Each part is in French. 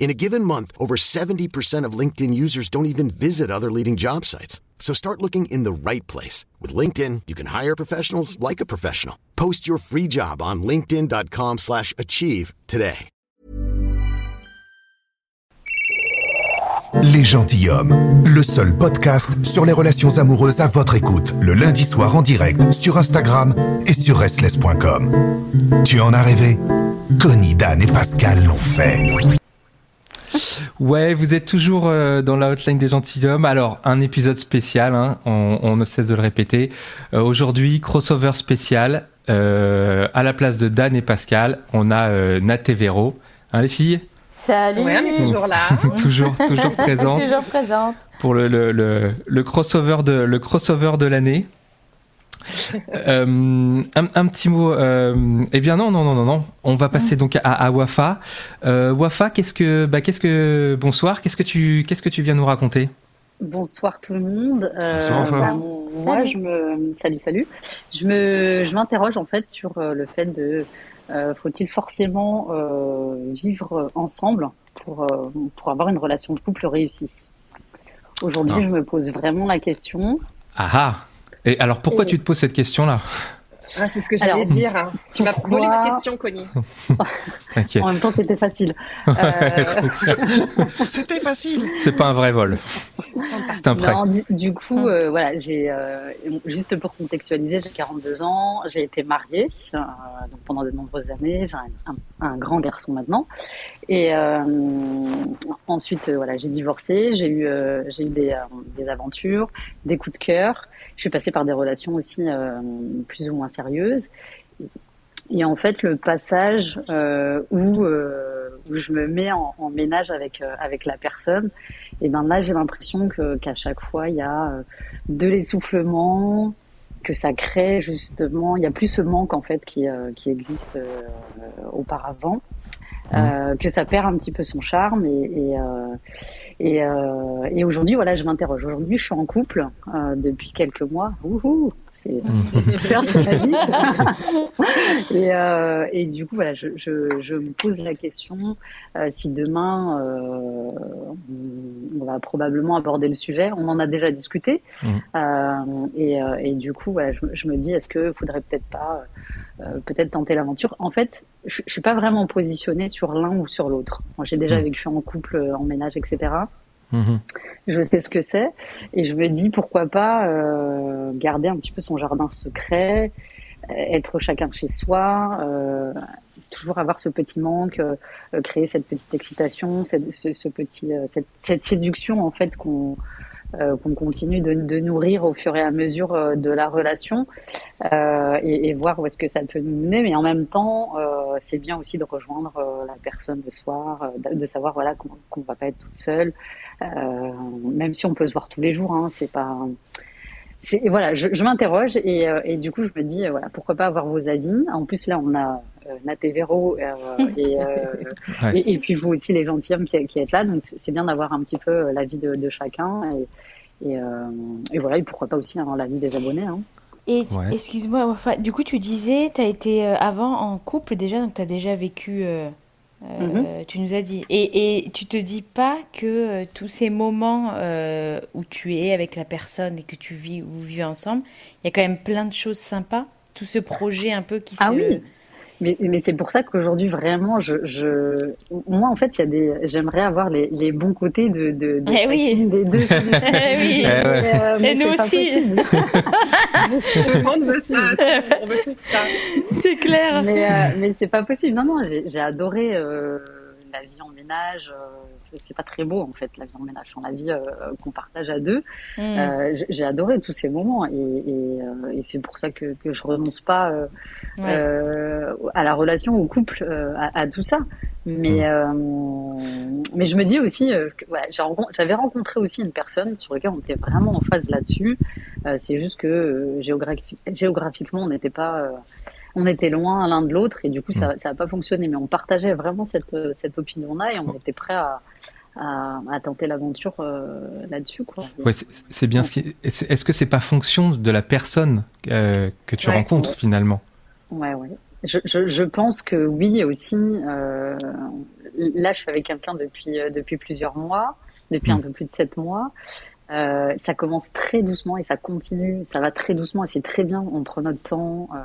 In a given month, over 70% of LinkedIn users don't even visit other leading job sites. So start looking in the right place. With LinkedIn, you can hire professionals like a professional. Post your free job on linkedin.com slash achieve today. Les Gentilhommes, le seul podcast sur les relations amoureuses à votre écoute, le lundi soir en direct sur Instagram et sur restless.com. Tu en as rêvé Connie, Dan et Pascal l'ont fait. Ouais, vous êtes toujours euh, dans la hotline des gentilshommes. Alors, un épisode spécial, hein, on, on ne cesse de le répéter. Euh, Aujourd'hui, crossover spécial. Euh, à la place de Dan et Pascal, on a euh, Nat et Véro. Hein, les filles? Salut Ouais, on est toujours là. Toujours, toujours présentes Toujours présente. pour le, le, le, le crossover de le crossover de l'année. Euh, un, un petit mot. Euh, eh bien non, non, non, non, non. On va passer donc à, à Wafa. Euh, Wafa, qu'est-ce que, bah, qu'est-ce que, bonsoir. Qu'est-ce que tu, qu'est-ce que tu viens nous raconter? Bonsoir tout le monde. Euh, Bonsoir, bah, moi, Salut. je me salut salut. Je me je m'interroge en fait sur le fait de euh, faut-il forcément euh, vivre ensemble pour euh, pour avoir une relation de couple réussie? Aujourd'hui, Non. je me pose vraiment la question. Ah ah. Et alors pourquoi Et- tu te poses cette question-là? Ah, c'est ce que j'allais dire. hein. Tu m'as pourquoi- volé ma question, Connie. T'inquiète. En même temps, c'était facile. Euh. C'était facile. C'est pas un vrai vol. C'est un prêt. Non, du, du coup, euh, voilà, j'ai euh, juste pour contextualiser, j'ai 42 ans, j'ai été mariée euh, donc pendant de nombreuses années, j'ai un, un- un grand garçon maintenant, et euh, ensuite, euh, voilà, j'ai divorcé, j'ai eu, euh, j'ai eu des, euh, des aventures, des coups de cœur, je suis passée par des relations aussi euh, plus ou moins sérieuses. Et en fait, le passage euh, où, euh, où je me mets en, en ménage avec, euh, avec la personne, et ben là, j'ai l'impression que qu'à chaque fois, il y a euh, de l'essoufflement, que ça crée justement, il y a plus ce manque en fait qui, euh, qui existe euh, auparavant, euh, que ça perd un petit peu son charme et, et, euh, et, euh, et aujourd'hui, voilà, je m'interroge. Aujourd'hui, je suis en couple euh, depuis quelques mois. Wouhou, c'est c'est super, c'est la vie. et, euh, et du coup, voilà, je, je, je me pose la question euh, si demain, euh, va probablement aborder le sujet. On en a déjà discuté. Mhm. Euh, et, euh, et du coup, voilà, je, me- je me dis, est-ce que faudrait peut-être pas, euh, peut-être tenter l'aventure? En fait, je, je suis pas vraiment positionnée sur l'un ou sur l'autre. Moi, j'ai déjà Mhm. vécu en couple, en ménage, etc. Mhm. Je sais ce que c'est et je me dis pourquoi pas euh, garder un petit peu son jardin secret, être chacun chez soi, euh, toujours avoir ce petit manque, euh, euh, créer cette petite excitation, cette, ce, ce petit, euh, cette, cette séduction en fait qu'on euh, qu'on continue de, de nourrir au fur et à mesure euh, de la relation euh, et, et voir où est-ce que ça peut nous mener. Mais en même temps, c'est bien aussi de rejoindre la personne le soir, de, de savoir voilà qu'on qu'on va pas être toute seule, même si on peut se voir tous les jours. Hein, c'est pas voilà, je, je m'interroge et, euh, et du coup je me dis euh, voilà pourquoi pas avoir vos avis. En plus là on a euh, Nat et Véro euh, et, euh, Ouais. et, et puis vous aussi les gentilshommes qui, qui êtes là, donc c'est- bien d'avoir un petit peu euh, l'avis de, de chacun et, et, euh, et voilà et pourquoi pas aussi avoir l'avis des abonnés. Hein. Et Ouais. excuse-moi, enfin, du coup, tu disais, tu as été euh, avant en couple déjà, donc tu as déjà vécu, euh, euh, Mhm. tu nous as dit. Et, et tu te dis pas que euh, tous ces moments euh, où tu es avec la personne et que tu vis, vous vivez ensemble, il y a quand même plein de choses sympas, tout ce projet un peu qui Ah se... oui. Mais, mais c'est pour ça qu'aujourd'hui, vraiment, je, je, moi, en fait, il y a des, j'aimerais avoir les, les bons côtés de, de, de Eh oui. des deux. solutions. Eh oui. Eh. Mais, euh, mais Et nous aussi. possible. Tout le monde veut ça. On veut tous ça. C'est clair. mais euh, mais c'est pas possible. Non, non, j'ai j'ai adoré euh, la vie en ménage. C'est pas très beau en fait la vie en ménage, la vie euh, qu'on partage à deux. Mm. Euh, j'ai- j'ai adoré tous ces moments et, et, euh, et c'est pour ça que, que je renonce pas euh, Ouais. euh, à la relation, au couple, euh, à, à tout ça. Mais euh, mais je me dis aussi, euh, que, voilà, j'avais rencontré aussi une personne sur laquelle on était vraiment en phase là-dessus. Euh, c'est juste que euh, géographi- géographiquement, on n'était pas, euh, on était loin l'un de l'autre et du coup, ça, n'a pas fonctionné. Mais on partageait vraiment cette euh, cette opinion-là et on était prêt à à, à tenter l'aventure euh, là-dessus. Ouais, c'est- bien ce qui. Est-ce est-ce que c'est pas fonction de la personne euh, que tu Ouais. rencontres finalement? Ouais, ouais. Je, je, je pense que oui aussi. Euh, là, je suis avec quelqu'un depuis depuis plusieurs mois, depuis un Mm. peu plus de sept mois. Ça commence très doucement et ça continue. Ça va très doucement et c'est très bien. On prend notre temps. Euh,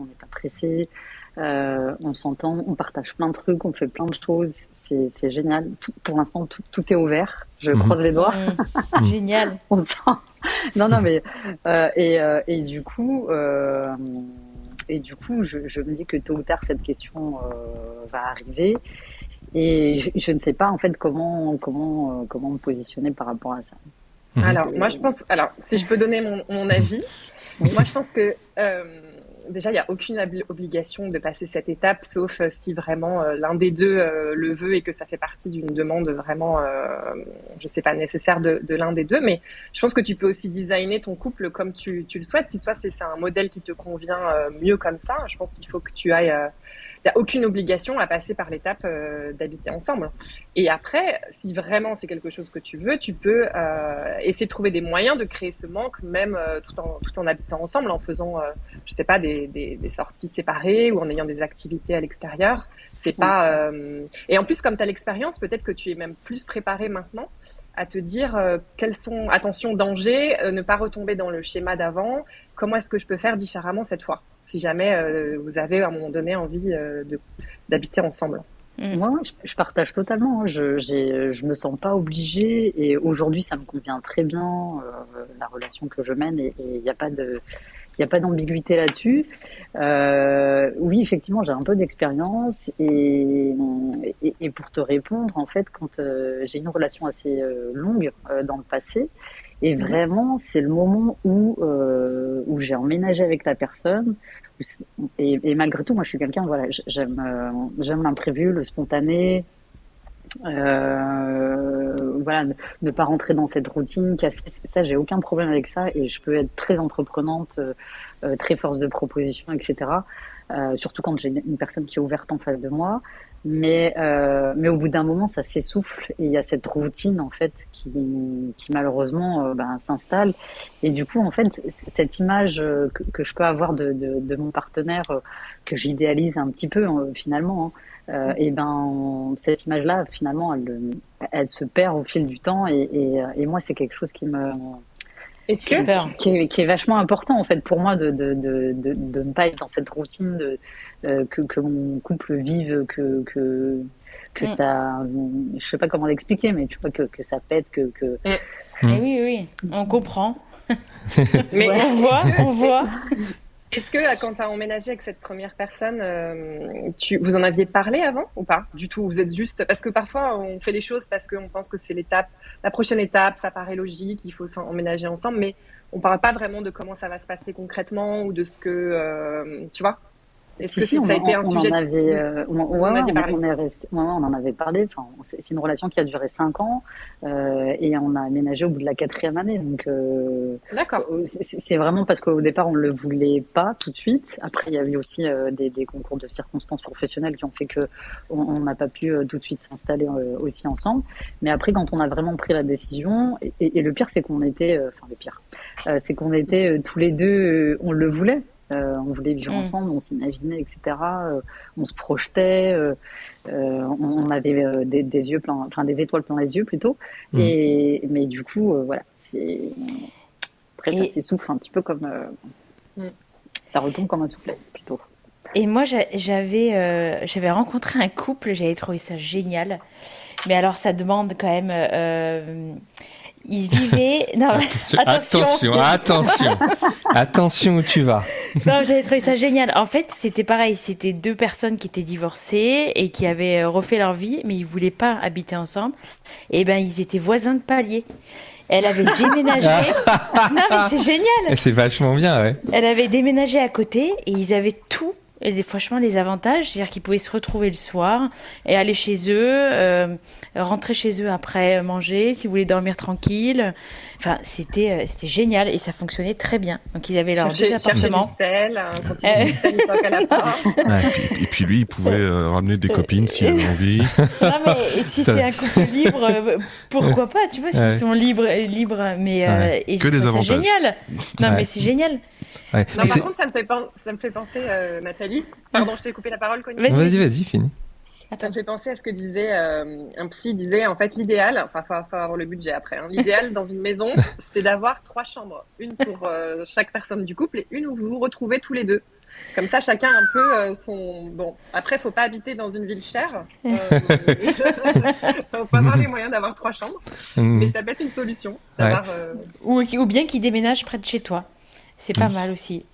on n'est pas pressé. Euh, on s'entend. On partage plein de trucs. On fait plein de choses. C'est c'est génial. Tout, pour l'instant, tout, tout est ouvert. Je Mhm. croise les doigts. Mm. Génial. on sent. Non, non, mais euh, et, euh, et du coup, euh, et du coup, je, je me dis que tôt ou tard cette question euh, va arriver, et je, je ne sais pas en fait comment comment euh, comment me positionner par rapport à ça. Mhm. Alors, moi, je pense. Alors, si je peux donner mon, mon avis, moi, je pense que euh, déjà, il n'y a aucune obli- obligation de passer cette étape, sauf euh, si vraiment euh, l'un des deux euh, le veut et que ça fait partie d'une demande vraiment, je sais pas, nécessaire de, de l'un des deux. Mais je pense que tu peux aussi designer ton couple comme tu, tu le souhaites. Si toi, c'est un modèle qui te convient mieux comme ça, je pense qu'il faut que tu ailles. Euh, T'as aucune obligation à passer par l'étape euh, d'habiter ensemble. Et après, si vraiment c'est quelque chose que tu veux, tu peux euh, essayer de trouver des moyens de créer ce manque, même euh, tout en tout en habitant ensemble, en faisant, euh, je sais pas, des, des, des sorties séparées ou en ayant des activités à l'extérieur. C'est pas. euh, Et en plus, comme tu as l'expérience, peut-être que tu es même plus préparé maintenant à te dire euh, quels sont, attention, danger, euh, ne pas retomber dans le schéma d'avant. Comment est-ce que je peux faire différemment cette fois, si jamais euh, vous avez à un moment donné envie euh, de d'habiter ensemble? Mm. Moi, je, je partage totalement. hein. Je j'ai je me sens pas obligée, et aujourd'hui, ça me convient très bien euh, la relation que je mène, et il n'y a pas de il n'y a pas d'ambiguïté là-dessus. Euh, oui, effectivement, j'ai un peu d'expérience et, et, et pour te répondre, en fait, quand euh, j'ai une relation assez euh, longue euh, dans le passé, et vraiment, c'est le moment où où j'ai emménagé avec la personne. Et, et malgré tout, moi, je suis quelqu'un, voilà, j'aime j'aime l'imprévu, le spontané. Euh, voilà, ne, pas rentrer dans cette routine. Ça, j'ai aucun problème avec ça et je peux être très entreprenante, euh, euh, très force de proposition, etc. Euh, surtout quand j'ai une, personne qui est ouverte en face de moi. Mais, euh, mais au bout d'un moment, ça s'essouffle et il y a cette routine en fait qui, qui malheureusement euh, ben, s'installe. Et du coup, en fait, cette image euh, que, que je peux avoir de, de, de mon partenaire que j'idéalise un petit peu finalement, hein, euh, et ben cette image-là, finalement, elle, elle se perd au fil du temps. Et, et, euh, et moi, c'est quelque chose qui me Est-ce que Super. qui est, qui est vachement important en fait pour moi de, de, de, de, de ne pas être dans cette routine de euh, que, que mon couple vive que que que Mm. ça je sais pas comment l'expliquer mais tu vois que, que ça pète que, que Eh oui, oui, on comprend. mais On voit, on voit. Est-ce que euh, quand tu as emménagé avec cette première personne, euh, tu, vous en aviez parlé avant ou pas Du tout, vous êtes juste... Parce que parfois, on fait les choses parce qu'on pense que c'est l'étape, la prochaine étape, ça paraît logique, il faut s'en- emménager ensemble, mais on parle pas vraiment de comment ça va se passer concrètement ou de ce que... euh, tu vois? Est-ce Si, que si, ça on, a été en- un on sujet en de- avait, euh, on, ouais, on, parlé. resté, ouais, on en avait parlé. Enfin, c'est une relation qui a duré cinq ans euh, et on a aménagé au bout de la quatrième année. Donc, euh, D'accord. euh, c'est vraiment parce qu'au départ on le voulait pas tout de suite. Après, il y a eu aussi euh, des, des concours de circonstances professionnelles qui ont fait que on n'a pas pu euh, tout de suite s'installer aussi ensemble. Mais après, quand on a vraiment pris la décision, et, et- et le pire, c'est qu'on était, enfin le pire, c'est qu'on était tous les deux, on le voulait. Euh, on voulait vivre Mm. ensemble, on s'imaginait, etc. Euh, on se projetait, euh, on, avait des, des yeux pleins, enfin des étoiles plein les yeux plutôt. Mm. Et mais du coup, voilà, c'est après ça s'essouffle un petit peu comme Mm. ça retombe comme un soufflet plutôt. Et moi, j'avais j'avais rencontré un couple, j'avais trouvé ça génial. Mais alors, ça demande quand même. Ils vivaient. Non, attention, attention, attention, attention où tu vas. Non, j'avais trouvé ça génial. En fait, c'était pareil. C'était deux personnes qui étaient divorcées et qui avaient euh, refait leur vie, mais ils voulaient pas habiter ensemble. Et ben, ils étaient voisins de palier. Elle avait déménagé. non, mais c'est génial. C'est vachement bien, ouais. Elle avait déménagé à côté et ils avaient tout et franchement, les avantages, c'est-à-dire qu'ils pouvaient se retrouver le soir et aller chez eux, euh, rentrer chez eux après manger, si vous voulez dormir tranquille. Enfin, c'était euh, c'était génial et ça fonctionnait très bien. Donc ils avaient leur deux appartements. Sel, euh. sel, à la et, puis, lui, il pouvait ramener des copines s'il avait envie. Non mais si c'est un couple libre, pourquoi pas Tu vois, s'ils sont libres, libres, mais et que des avantages. génial. Non mais c'est génial. Non, par contre, ça me fait, ça me fait penser, Nathalie. Pardon, je t'ai coupé la parole, Connie. Vas-y, vas-y, fini. Ça me fait penser à ce que disait euh, un psy disait en fait l'idéal, enfin il faut, avoir le budget après. Hein. l'idéal dans une maison, c'est d'avoir trois chambres, une pour euh, chaque personne du couple et une où vous vous retrouvez tous les deux. Comme ça, chacun un peu euh, son. Bon, après, faut pas habiter dans une ville chère. Euh, faut pas avoir les moyens d'avoir trois chambres, mmh. mais ça peut être une solution. Ou, ou bien qu'il déménage près de chez toi. C'est pas mmh. mal aussi.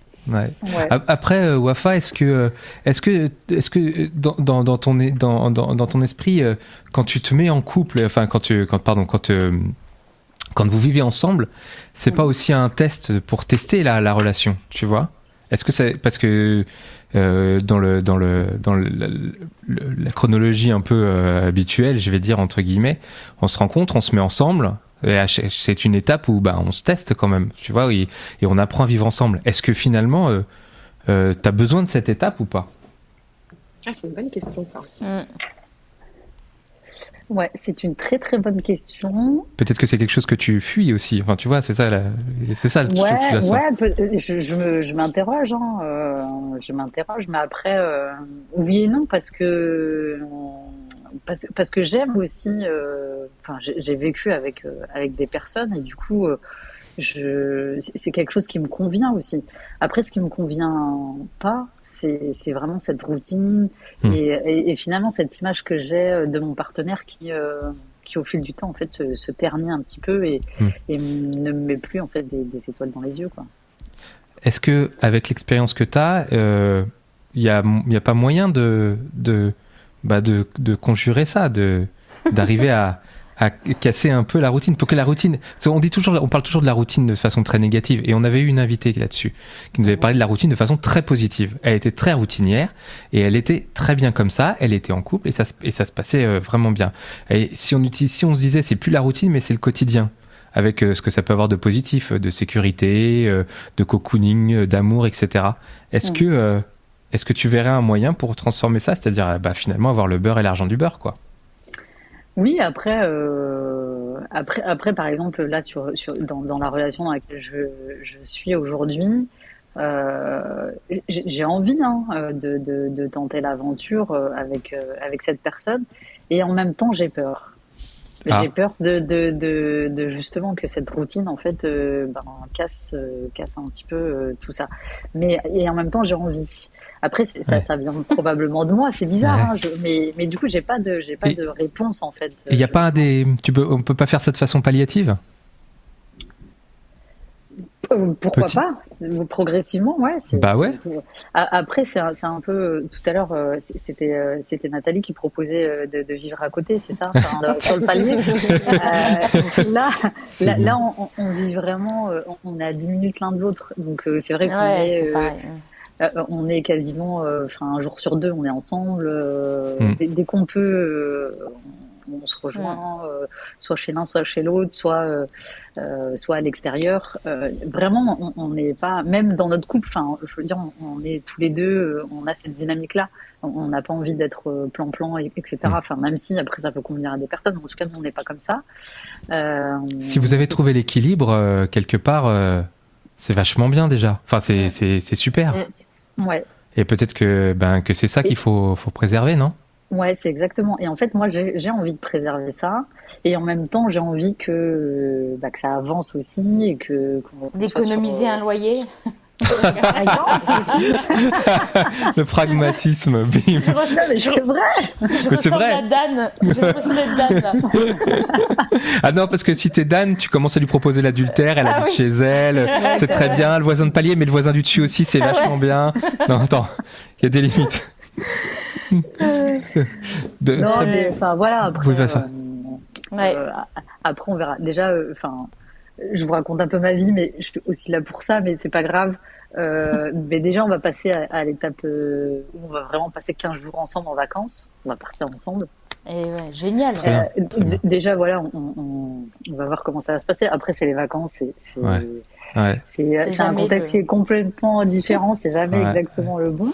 Après, euh, Wafa, est-ce que, euh, est-ce que, est-ce que dans, dans, dans ton, dans, dans, ton esprit, euh, quand tu te mets en couple, enfin quand tu, quand, pardon, quand, quand vous vivez ensemble, c'est pas aussi un test pour tester la, la relation, tu vois? Est-ce que c'est parce que dans le dans le dans la chronologie un peu habituelle, je vais dire entre guillemets, on se rencontre, on se met ensemble, c'est une étape où bah, on se teste quand même, tu vois, et, on apprend à vivre ensemble. Est-ce que finalement, euh, euh tu as besoin de cette étape ou pas? Ah, C'est une bonne question, ça. Mm. Ouais, c'est une très très bonne question. Peut-être que c'est quelque chose que tu fuis aussi. Enfin, tu vois, c'est ça, c'est ça. Le ouais, ouais. Je, je m'interroge, hein, euh, je m'interroge, mais après, euh, oui et non, parce que parce, parce que j'aime aussi. Euh, enfin, j'ai vécu avec euh, avec des personnes et du coup, euh, je c'est quelque chose qui me convient aussi. Après, ce qui me convient pas, c'est vraiment cette routine hmm. et, et, finalement cette image que j'ai de mon partenaire qui qui au fil du temps en fait se, se ternit un petit peu et, hmm. et ne me met plus en fait des, des étoiles dans les yeux quoi. Est-ce que avec l'expérience que tu as, il n'y a, y a pas moyen de, de bah de, de, conjurer ça, de d'arriver à, à, casser un peu la routine pour que la routine. On dit toujours, on parle toujours de la routine de façon très négative, et on avait eu une invitée là-dessus qui nous avait parlé de la routine de façon très positive. Elle était très routinière et elle était très bien comme ça. Elle était en couple et ça et ça se passait euh, vraiment bien. Et si on utilise, si on se disait, c'est plus la routine, mais c'est le quotidien avec euh, ce que ça peut avoir de positif, de sécurité, euh, de cocooning, d'amour, etc. Est-ce que est-ce que tu verrais un moyen pour transformer ça, c'est-à-dire euh, bah, finalement avoir le beurre et l'argent du beurre, quoi? Oui, après, euh, après, après, par exemple, là, sur, dans, dans, la relation dans laquelle je, je suis aujourd'hui, euh, j'ai envie hein, de, de, de, tenter l'aventure avec, avec cette personne, et en même temps, j'ai peur. Ah. J'ai peur de, de, de, de, justement que cette routine en fait ben, casse casse un petit peu tout ça. Mais et en même temps j'ai envie. Après, ça, ça vient probablement de moi. C'est bizarre, hein, mais, mais du coup, j'ai pas de, j'ai pas de réponse en fait. Il n'y a pas des, tu peux, on peut pas faire ça de façon palliative? Euh, pourquoi pas Progressivement, ouais. Bah ouais. Après, c'est un, un, peu. Tout à l'heure, euh, c'était euh, c'était Nathalie qui proposait de, de vivre à côté, c'est ça? Sur le palier. là, là, là on, on, vit vraiment. On est à 10 minutes l'un de l'autre. Donc, c'est vrai qu'on est. Euh, on est quasiment, euh, enfin un jour sur deux, on est ensemble. Euh, hmm. Dès, qu'on peut, on se rejoint, soit chez l'un, soit chez l'autre, soit soit à l'extérieur. vraiment, on n'est pas, même dans notre couple. Enfin, je veux dire, on, est tous les deux, on a cette dynamique-là. On n'a pas envie d'être plan-plan, etc. Hmm. Enfin, même si après ça peut convenir à des personnes, en tout cas, nous, on n'est pas comme ça. si vous avez trouvé l'équilibre quelque part, c'est vachement bien déjà. Enfin, c'est super. Ouais. Et peut-être que, ben, que c'est ça qu'il faut, faut préserver, non? Ouais, c'est exactement. Et en fait, moi, j'ai envie de préserver ça. Et en même temps, j'ai envie que, bah, que ça avance aussi et que. D'économiser un loyer aussi. Le pragmatisme, bim. Je je, vrai. je vrai. la Dan. Dan, là. Ah non, parce que si t'es Dan, tu commences à lui proposer l'adultère, elle Ah habite oui. chez elle, c'est très vrai. bien, le voisin de palier, mais le voisin du dessus aussi, c'est Ah vachement bien. Non, attends, il y a des limites. De- Non, très- mais enfin voilà. Après, Oui, euh, Ouais. euh, après on verra. Déjà, euh, enfin, je vous raconte un peu ma vie, mais je suis aussi là pour ça, mais c'est pas grave. Euh, mais déjà, on va passer à, à l'étape euh, où on va vraiment passer 15 jours ensemble en vacances. On va partir ensemble. Et ouais, génial. Euh, déjà, voilà, on, on- on va voir comment ça va se passer. Après, c'est les vacances, c'est c'est Ouais. Un contexte le- qui est complètement différent. C'est jamais Ouais. exactement le bon.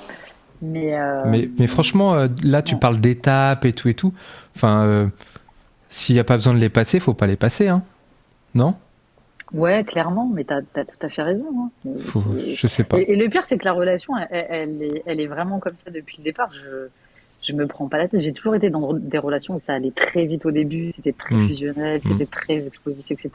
Mais, euh, Mais, mais franchement, euh, là, tu parles d'étapes et tout et tout. Enfin, euh, s'il n'y a pas besoin de les passer, faut pas les passer, hein. Non? Ouais, clairement. Mais t'as as tout à fait raison. hein. faut, Et- Je sais pas. Et, et le pire, c'est que la relation, elle, elle est, elle est vraiment comme ça depuis le départ. Je, je me prends pas la tête. J'ai toujours été dans des relations où ça allait très vite au début, c'était très Mm. fusionnel, Mm. c'était très explosif, etc.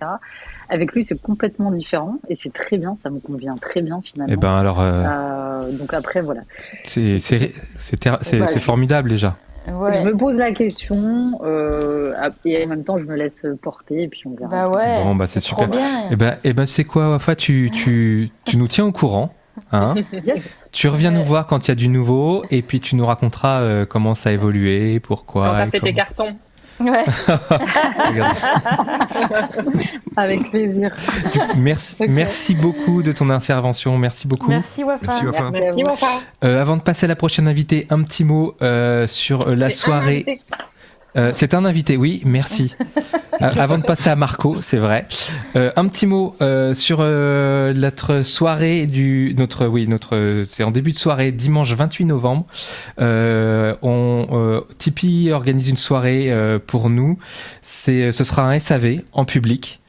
Avec lui, c'est complètement différent et c'est très bien. Ça me convient très bien finalement. Eh ben alors, euh, Euh, donc après, voilà. c'est c'est- c'est c'est- Voilà. c'est formidable déjà. Ouais. Je me pose la question euh, et en même temps, je me laisse porter et puis on verra. Bah ouais. Bon, bah, c'est trop super. bien. Eh ben, eh ben, tu sais quoi, Wafa, tu, tu, tu nous tiens au courant. Hein Yes. tu reviens nous voir quand il y a du nouveau et puis tu nous raconteras euh, comment ça a évolué, pourquoi. on va et fait tes comment. cartons. Ouais. Regarde. Avec plaisir. Merci, merci beaucoup de ton intervention. Merci beaucoup. Merci Wafa. Merci, Wafa. Merci. Wafa. Euh, avant de passer à la prochaine invitée, un petit mot euh, sur la soirée. invité. Euh, c'est un invité, oui, merci. Euh, avant de passer à Marco, c'est vrai. Euh, un petit mot euh, sur euh, notre soirée du notre oui notre c'est en début de soirée dimanche 28 novembre. Euh, on euh, Tipeee organise une soirée euh, pour nous. C'est ce sera un SAV en public.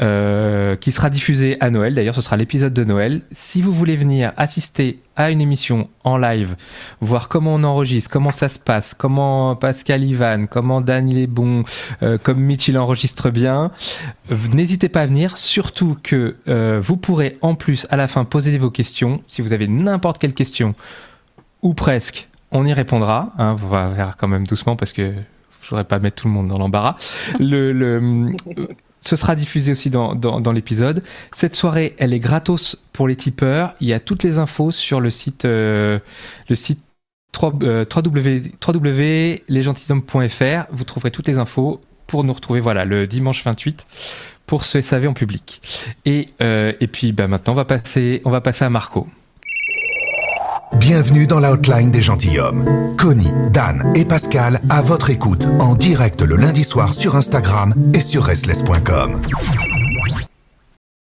euh, qui sera diffusé à Noël. D'ailleurs, ce sera l'épisode de Noël. Si vous voulez venir assister à une émission en live, voir comment on enregistre, comment ça se passe, comment Pascal Ivan, comment Dan il est bon, euh, comme Mitch enregistre bien, n'hésitez pas à venir. Surtout que euh, vous pourrez en plus à la fin poser vos questions. Si vous avez n'importe quelle question ou presque, on y répondra. Hein, on va faire quand même doucement parce que je voudrais pas mettre tout le monde dans l'embarras. Le, le, ce sera diffusé aussi dans, dans, dans l'épisode. Cette soirée, elle est gratos pour les tipeurs. Il y a toutes les infos sur le site, euh, le site 3, euh. Vous trouverez toutes les infos pour nous retrouver voilà, le dimanche 28 pour ce SAV en public. Et, euh, et puis bah, maintenant, on va, passer, on va passer à Marco. Bienvenue dans la hotline des gentilshommes. Connie, Dan et Pascal à votre écoute en direct le lundi soir sur Instagram et sur restless.com.